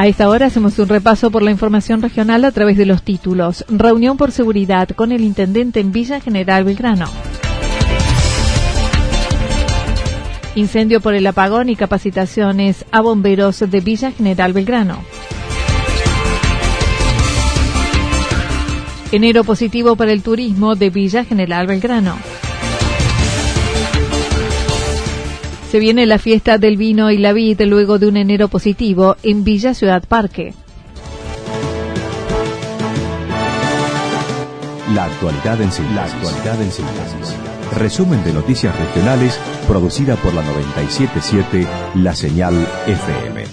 A esta hora hacemos un repaso por la información regional a través de los títulos. Reunión por seguridad con el intendente en Villa General Belgrano. Incendio por el apagón y capacitaciones a bomberos de Villa General Belgrano. Enero positivo para el turismo de Villa General Belgrano. Se viene la fiesta del vino y la vid luego de un enero positivo en Villa Ciudad Parque. La actualidad en síntesis. Resumen de noticias regionales producida por la 977 La Señal FM.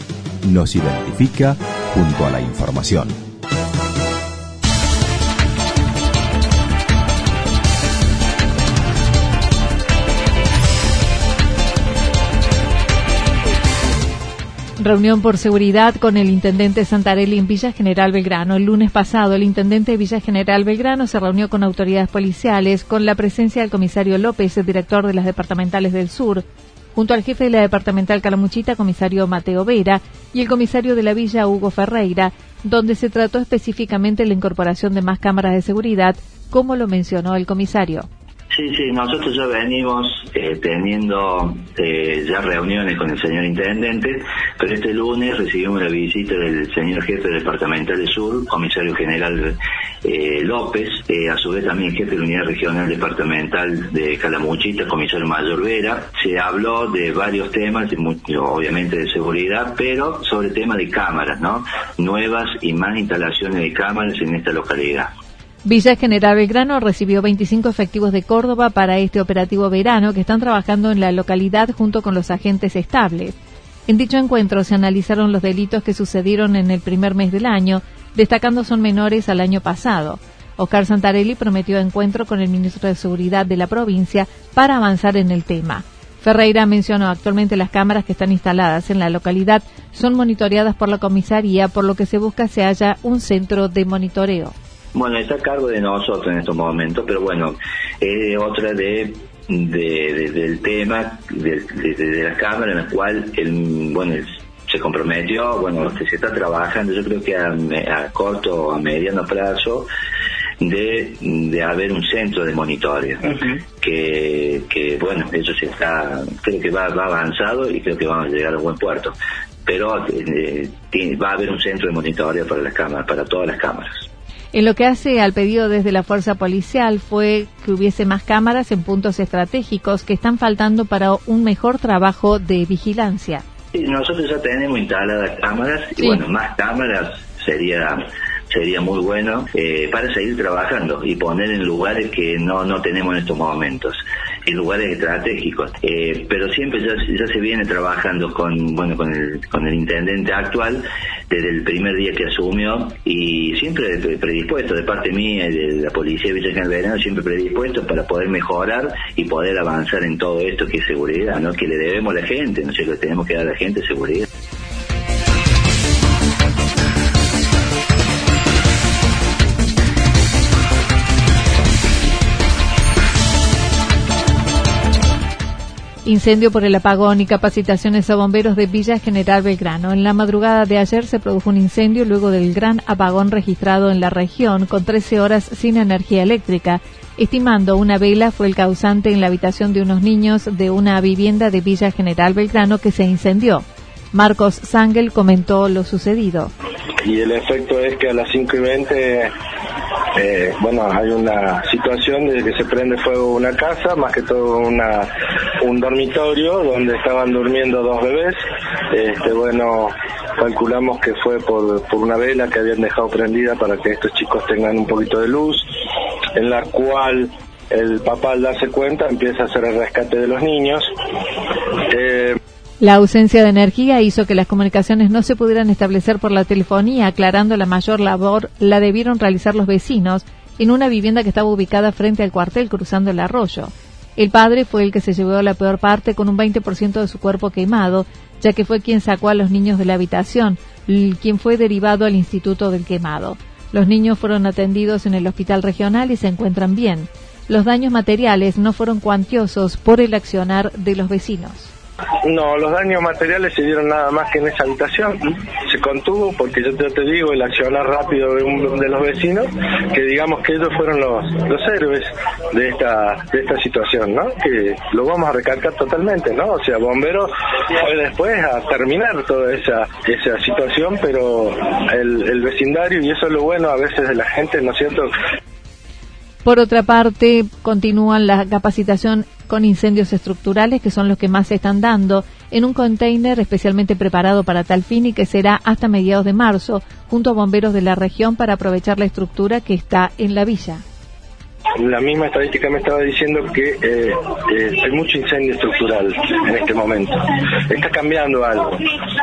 Nos identifica junto a la información. Reunión por seguridad con el intendente Santarelli en Villa General Belgrano. El lunes pasado, el intendente de Villa General Belgrano se reunió con autoridades policiales con la presencia del comisario López, el director de las departamentales del sur, junto al jefe de la departamental Calamuchita, comisario Mateo Vera, y el comisario de la villa, Hugo Ferreira, donde se trató específicamente la incorporación de más cámaras de seguridad, como lo mencionó el comisario. Sí, sí, nosotros ya venimos eh, teniendo eh, ya reuniones con el señor intendente, pero este lunes recibimos la visita del señor jefe departamental de Sur, comisario general eh, López, a su vez también jefe de la unidad regional departamental de Calamuchita, comisario mayor Vera. Se habló de varios temas, obviamente de seguridad, pero sobre temas de cámaras, ¿no? Nuevas y más instalaciones de cámaras en esta localidad. Villa General Belgrano recibió 25 efectivos de Córdoba para este operativo verano que están trabajando en la localidad junto con los agentes estables. En dicho encuentro se analizaron los delitos que sucedieron en el primer mes del año, destacando son menores al año pasado. Oscar Santarelli prometió encuentro con el ministro de Seguridad de la provincia para avanzar en el tema. Ferreira mencionó actualmente las cámaras que están instaladas en la localidad son monitoreadas por la comisaría, por lo que se busca se haya un centro de monitoreo. Bueno, está a cargo de nosotros en estos momentos, pero bueno, es otra de, del tema de, la Cámara en la cual el, bueno, se comprometió, bueno, que se está trabajando, yo creo que a, corto o a mediano plazo, de, de haber un centro de monitoreo, que, que bueno, eso se está, creo que va, va avanzado y creo que vamos a llegar a buen puerto, pero eh, va a haber un centro de monitoreo para las cámaras, para todas las cámaras. En lo que hace al pedido desde la fuerza policial fue que hubiese más cámaras en puntos estratégicos que están faltando para un mejor trabajo de vigilancia. nosotros ya tenemos instaladas cámaras y bueno, más cámaras sería sería muy bueno eh, para seguir trabajando y poner en lugares que no, no tenemos en estos momentos en lugares estratégicos. Eh, pero siempre ya, se viene trabajando con, bueno, con el, con el intendente actual desde el primer día que asumió y siempre predispuesto de parte mía y de la policía de Villa General siempre predispuesto para poder mejorar y poder avanzar en todo esto que es seguridad, ¿no? Que le debemos a la gente, ¿no sé, que tenemos que dar a la gente seguridad. Incendio por el apagón y capacitaciones a bomberos de Villa General Belgrano. En la madrugada de ayer se produjo un incendio luego del gran apagón registrado en la región con 13 horas sin energía eléctrica. Estimando una vela fue el causante en la habitación de unos niños de una vivienda de Villa General Belgrano que se incendió. Marcos Sangel comentó lo sucedido. Y el efecto es que a las 5 y 20 eh, bueno, hay una situación de que se prende fuego una casa, más que todo una, un dormitorio donde estaban durmiendo dos bebés. Este, bueno, calculamos que fue por, por una vela que habían dejado prendida para que estos chicos tengan un poquito de luz, en la cual el papá al darse cuenta empieza a hacer el rescate de los niños. Eh, la ausencia de energía hizo que las comunicaciones no se pudieran establecer por la telefonía, aclarando la mayor labor la debieron realizar los vecinos en una vivienda que estaba ubicada frente al cuartel cruzando el arroyo. El padre fue el que se llevó la peor parte con un 20% de su cuerpo quemado, ya que fue quien sacó a los niños de la habitación, quien fue derivado al Instituto del Quemado. Los niños fueron atendidos en el hospital regional y se encuentran bien. Los daños materiales no fueron cuantiosos por el accionar de los vecinos. No, los daños materiales se dieron nada más que en esa habitación. Se contuvo porque yo te, digo, el accionar rápido de, de, los vecinos, que digamos que ellos fueron los, los héroes de esta, de esta situación, ¿no? Que lo vamos a recalcar totalmente, ¿no? O sea, bomberos fue después a terminar toda esa, esa situación, pero el, el vecindario, y eso es lo bueno a veces de la gente, ¿no es cierto? Por otra parte, continúan la capacitación con incendios estructurales, que son los que más se están dando, en un container especialmente preparado para tal fin y que será hasta mediados de marzo, junto a bomberos de la región para aprovechar la estructura que está en la villa la misma estadística me estaba diciendo que eh, eh, hay mucho incendio estructural en este momento. Está cambiando algo.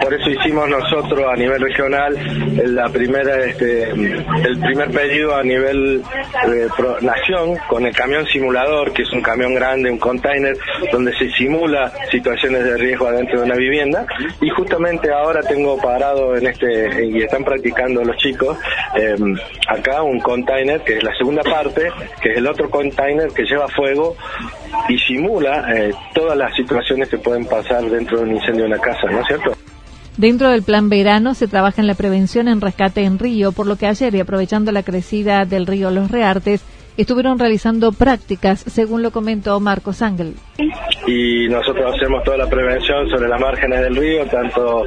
Por eso hicimos nosotros a nivel regional la primera, este, el primer pedido a nivel eh, nación con el camión simulador, que es un camión grande, un container, donde se simula situaciones de riesgo adentro de una vivienda. Y justamente ahora tengo parado en este, y están practicando los chicos, acá un container, que es la segunda parte, que es el otro container que lleva fuego y simula eh, todas las situaciones que pueden pasar dentro de un incendio de una casa, ¿no es cierto? Dentro del plan verano se trabaja en la prevención en rescate en río, por lo que ayer y aprovechando la crecida del río Los Reartes, estuvieron realizando prácticas, según lo comentó Marcos Ángel. Y nosotros hacemos toda la prevención sobre las márgenes del río, tanto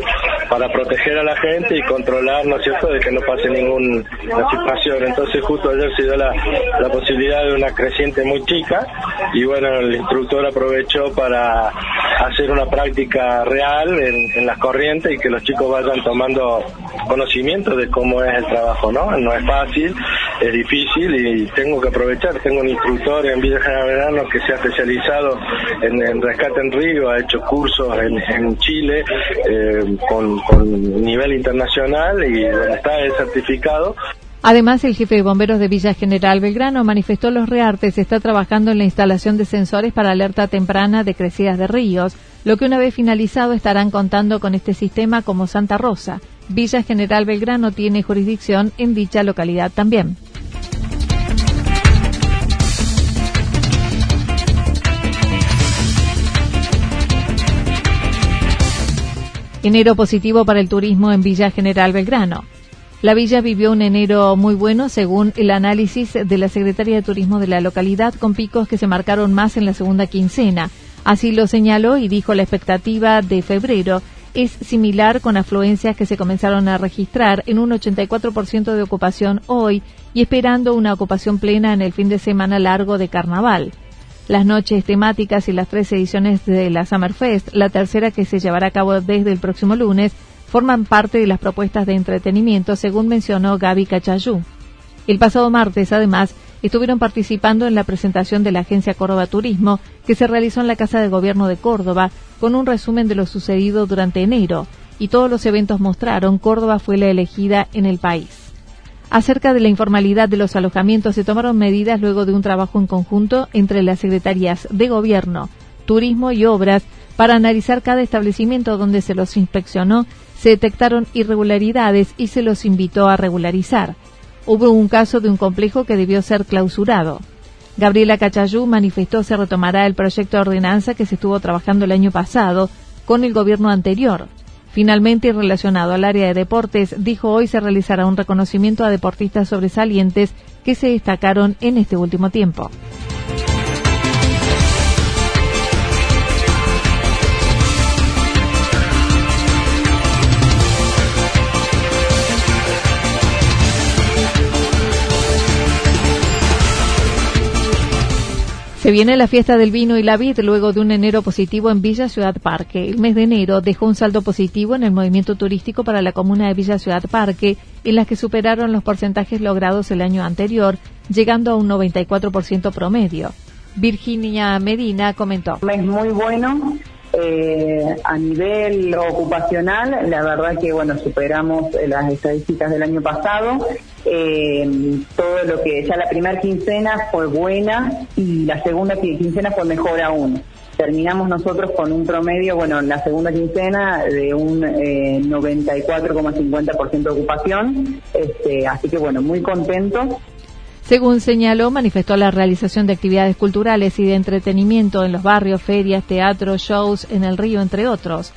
para proteger a la gente y controlar, ¿no es cierto?, de que no pase ninguna situación. Entonces justo ayer se dio la, la posibilidad de una creciente muy chica y bueno, el instructor aprovechó para hacer una práctica real en, en las corrientes y que los chicos vayan tomando conocimiento de cómo es el trabajo, ¿no? No es fácil, es difícil y tengo que aprovechar. Tengo un instructor en Villa General Verano que se ha especializado en, rescate en río, ha hecho cursos en, Chile eh, con, nivel internacional y está el certificado. Además, el jefe de bomberos de Villa General Belgrano manifestó los reartes está trabajando en la instalación de sensores para alerta temprana de crecidas de ríos, lo que una vez finalizado estarán contando con este sistema como Santa Rosa. Villa General Belgrano tiene jurisdicción en dicha localidad también. Enero positivo para el turismo en Villa General Belgrano. La villa vivió un enero muy bueno según el análisis de la Secretaría de Turismo de la localidad con picos que se marcaron más en la segunda quincena. Así lo señaló y dijo la expectativa de febrero es similar con afluencias que se comenzaron a registrar en un 84% de ocupación hoy y esperando una ocupación plena en el fin de semana largo de carnaval las noches temáticas y las tres ediciones de la Summerfest, la tercera que se llevará a cabo desde el próximo lunes, forman parte de las propuestas de entretenimiento, según mencionó Gaby Cachayú. El pasado martes, además, estuvieron participando en la presentación de la Agencia Córdoba Turismo, que se realizó en la Casa de Gobierno de Córdoba, con un resumen de lo sucedido durante enero, y todos los eventos mostraron Córdoba fue la elegida en el país. Acerca de la informalidad de los alojamientos se tomaron medidas luego de un trabajo en conjunto entre las secretarías de Gobierno, Turismo y Obras para analizar cada establecimiento donde se los inspeccionó, se detectaron irregularidades y se los invitó a regularizar. Hubo un caso de un complejo que debió ser clausurado. Gabriela Cachayú manifestó se retomará el proyecto de ordenanza que se estuvo trabajando el año pasado con el gobierno anterior. Finalmente, y relacionado al área de deportes, dijo hoy se realizará un reconocimiento a deportistas sobresalientes que se destacaron en este último tiempo. Se viene la fiesta del vino y la vid luego de un enero positivo en Villa Ciudad Parque. El mes de enero dejó un saldo positivo en el movimiento turístico para la comuna de Villa Ciudad Parque, en las que superaron los porcentajes logrados el año anterior, llegando a un 94% promedio. Virginia Medina comentó. mes muy bueno, eh, a nivel ocupacional, la verdad que bueno superamos las estadísticas del año pasado. Eh, todo lo que ya la primera quincena fue buena y la segunda quincena fue mejor aún. Terminamos nosotros con un promedio, bueno, en la segunda quincena de un eh, 94,50% de ocupación. Este, así que bueno, muy contentos según señaló, manifestó la realización de actividades culturales y de entretenimiento en los barrios, ferias, teatros, shows en el río, entre otros.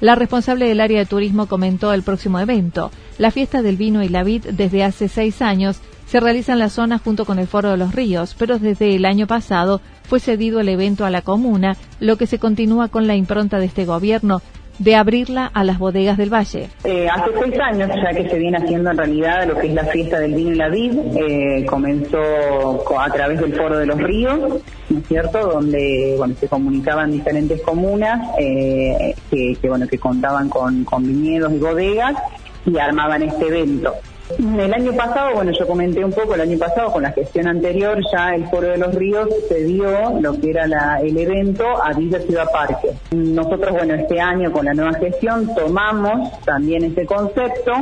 La responsable del área de turismo comentó el próximo evento. La fiesta del vino y la vid desde hace seis años se realiza en la zona junto con el Foro de los Ríos, pero desde el año pasado fue cedido el evento a la comuna, lo que se continúa con la impronta de este gobierno de abrirla a las bodegas del Valle. Eh, hace seis años ya que se viene haciendo en realidad lo que es la fiesta del vino y la vid, eh, comenzó a través del Foro de los Ríos, ¿no es cierto?, donde bueno, se comunicaban diferentes comunas eh, que, bueno, que contaban con, con viñedos y bodegas y armaban este evento. El año pasado, bueno, yo comenté un poco, el año pasado con la gestión anterior, ya el Foro de los Ríos se dio lo que era la, el evento a Villa Ciudad Parque. Nosotros, bueno, este año con la nueva gestión tomamos también ese concepto.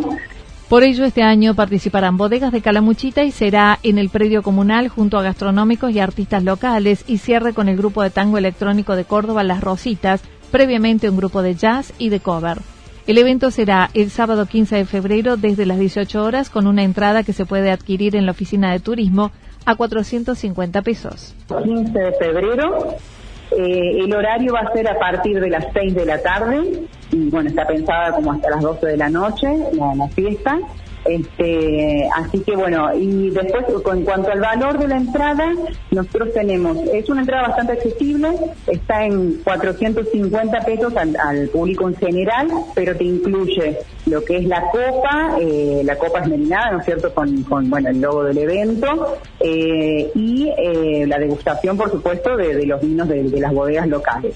Por ello, este año participarán bodegas de Calamuchita y será en el predio comunal junto a gastronómicos y artistas locales y cierre con el grupo de tango electrónico de Córdoba Las Rositas, previamente un grupo de jazz y de cover. El evento será el sábado 15 de febrero desde las 18 horas con una entrada que se puede adquirir en la oficina de turismo a 450 pesos. 15 de febrero, eh, el horario va a ser a partir de las 6 de la tarde y bueno, está pensada como hasta las 12 de la noche la, la fiesta. Este, así que bueno, y después en cuanto al valor de la entrada, nosotros tenemos, es una entrada bastante accesible, está en 450 pesos al, público en general, pero te incluye lo que es la copa, eh, la copa esmerinada, ¿no es cierto?, con, con bueno, el logo del evento, eh, y eh, la degustación, por supuesto, de, los vinos de, las bodegas locales.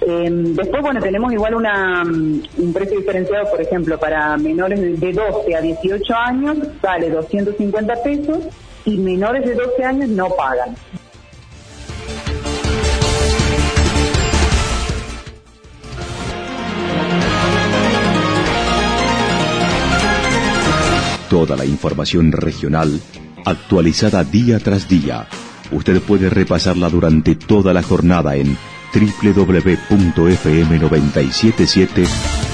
Em, después, bueno, tenemos igual una, mm, un precio diferenciado, por ejemplo, para menores de 12 a 18 años sale 250 pesos y menores de 12 años no pagan. Toda la información regional actualizada día tras día. Usted puede repasarla durante toda la jornada en www.fm977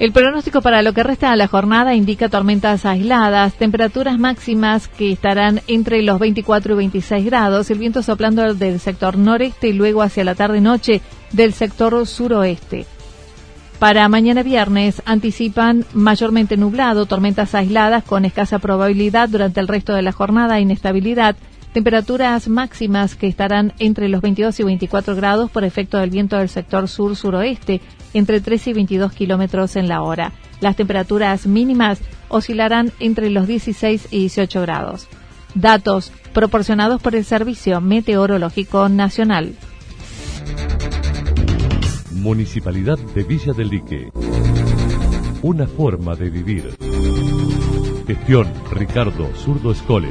El pronóstico para lo que resta de la jornada indica tormentas aisladas, temperaturas máximas que estarán entre los 24 y 26 grados, el viento soplando del sector noreste y luego hacia la tarde-noche del sector suroeste. Para mañana viernes anticipan mayormente nublado, tormentas aisladas con escasa probabilidad durante el resto de la jornada, inestabilidad, temperaturas máximas que estarán entre los 22 y 24 grados por efecto del viento del sector sur-suroeste, entre 13 y 22 kilómetros en la hora. Las temperaturas mínimas oscilarán entre los 16 y 18 grados. Datos proporcionados por el Servicio Meteorológico Nacional. Municipalidad de Villa del Lique. Una forma de vivir. Gestión Ricardo Zurdo Escole.